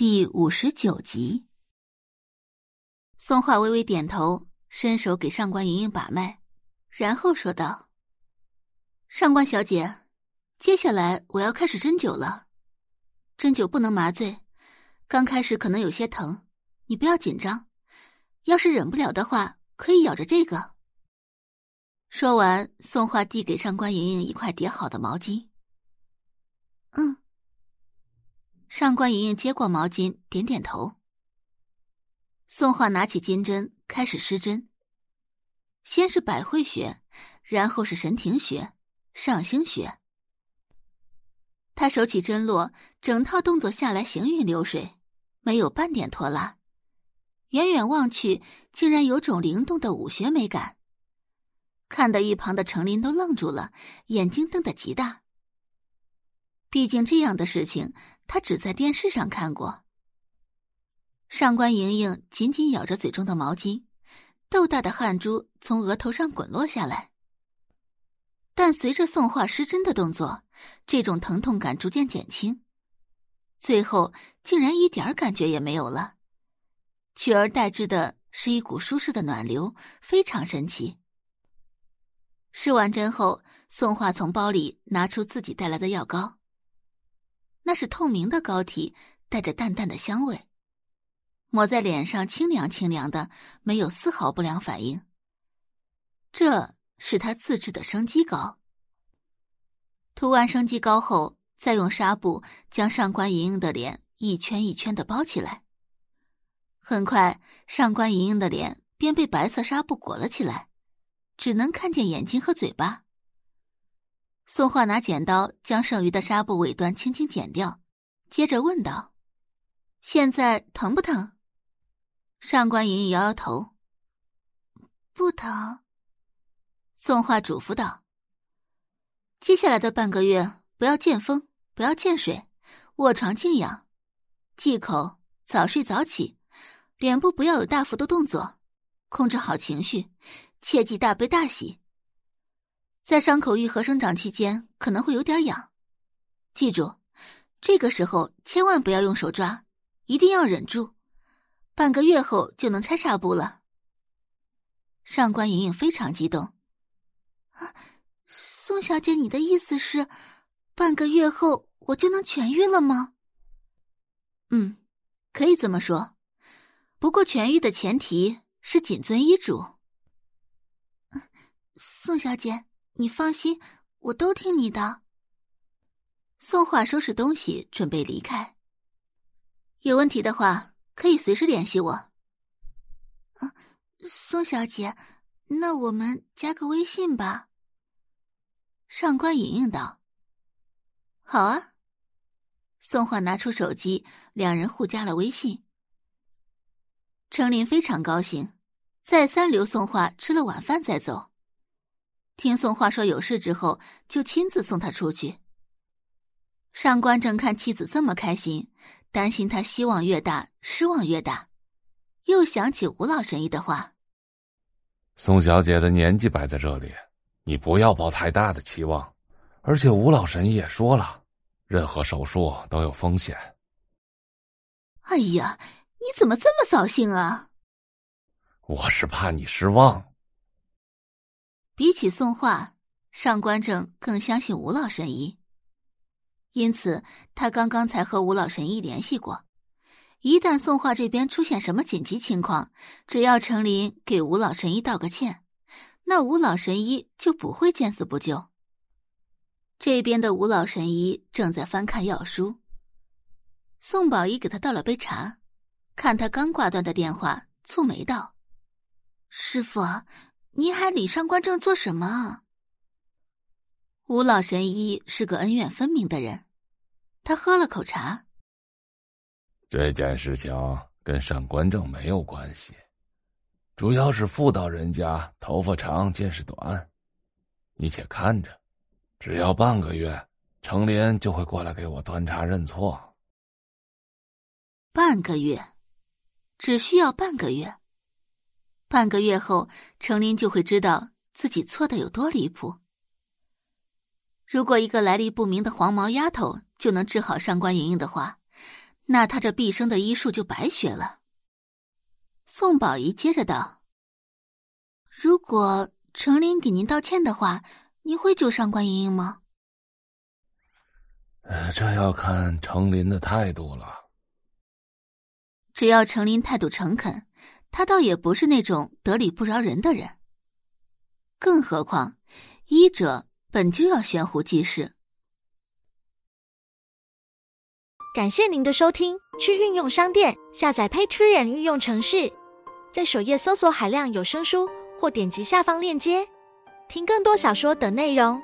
第五十九集。宋画微微点头，伸手给上官莹莹把脉，然后说道：“上官小姐，接下来我要开始针灸了。针灸不能麻醉，刚开始可能有些疼，你不要紧张。要是忍不了的话，可以咬着这个。”说完，宋画递给上官莹莹一块叠好的毛巾。嗯。上官莹莹接过毛巾，点点头。宋画拿起金针，开始施针。先是百会穴，然后是神庭穴、上星穴。他手起针落，整套动作下来行云流水，没有半点拖拉。远远望去，竟然有种灵动的武学美感，看得一旁的程林都愣住了，眼睛瞪得极大。毕竟这样的事情。他只在电视上看过。上官莹莹紧紧咬着嘴中的毛巾，豆大的汗珠从额头上滚落下来。但随着宋画施针的动作，这种疼痛感逐渐减轻，最后竟然一点感觉也没有了，取而代之的是一股舒适的暖流，非常神奇。施完针后，宋画从包里拿出自己带来的药膏。那是透明的膏体，带着淡淡的香味，抹在脸上清凉清凉的，没有丝毫不良反应。这是他自制的生肌膏。涂完生肌膏后，再用纱布将上官莹莹的脸一圈一圈的包起来。很快，上官莹莹的脸便被白色纱布裹了起来，只能看见眼睛和嘴巴。宋画拿剪刀将剩余的纱布尾端轻轻剪掉，接着问道：“现在疼不疼？”上官莹莹摇摇头：“不疼。”宋画嘱咐道：“接下来的半个月，不要见风，不要见水，卧床静养，忌口，早睡早起，脸部不要有大幅度动作，控制好情绪，切忌大悲大喜。”在伤口愈合生长期间，可能会有点痒，记住，这个时候千万不要用手抓，一定要忍住，半个月后就能拆纱布了。上官莹莹非常激动，啊，宋小姐，你的意思是，半个月后我就能痊愈了吗？嗯，可以这么说，不过痊愈的前提是谨遵医嘱。宋小姐。你放心，我都听你的。宋画收拾东西，准备离开。有问题的话，可以随时联系我。啊，宋小姐，那我们加个微信吧。上官莹莹道：“好啊。”宋画拿出手机，两人互加了微信。程琳非常高兴，再三留宋画吃了晚饭再走。听宋画说有事之后，就亲自送他出去。上官正看妻子这么开心，担心他希望越大失望越大，又想起吴老神医的话：“宋小姐的年纪摆在这里，你不要抱太大的期望。而且吴老神医也说了，任何手术都有风险。”哎呀，你怎么这么扫兴啊？我是怕你失望。比起宋画，上官正更相信吴老神医，因此他刚刚才和吴老神医联系过。一旦宋画这边出现什么紧急情况，只要程林给吴老神医道个歉，那吴老神医就不会见死不救。这边的吴老神医正在翻看药书，宋宝仪给他倒了杯茶，看他刚挂断的电话，蹙眉道：“师傅。”您还理上官正做什么？吴老神医是个恩怨分明的人，他喝了口茶。这件事情跟上官正没有关系，主要是妇道人家头发长见识短，你且看着，只要半个月，程林就会过来给我端茶认错。半个月，只需要半个月。半个月后，程琳就会知道自己错的有多离谱。如果一个来历不明的黄毛丫头就能治好上官莹莹的话，那她这毕生的医术就白学了。宋宝仪接着道：“如果程琳给您道歉的话，您会救上官莹莹吗？”呃，这要看程琳的态度了。只要程琳态度诚恳，他倒也不是那种得理不饶人的人。更何况，医者本就要悬壶济世。感谢您的收听，去运用商店下载 Patreon 运用城市，在首页搜索海量有声书，或点击下方链接听更多小说等内容。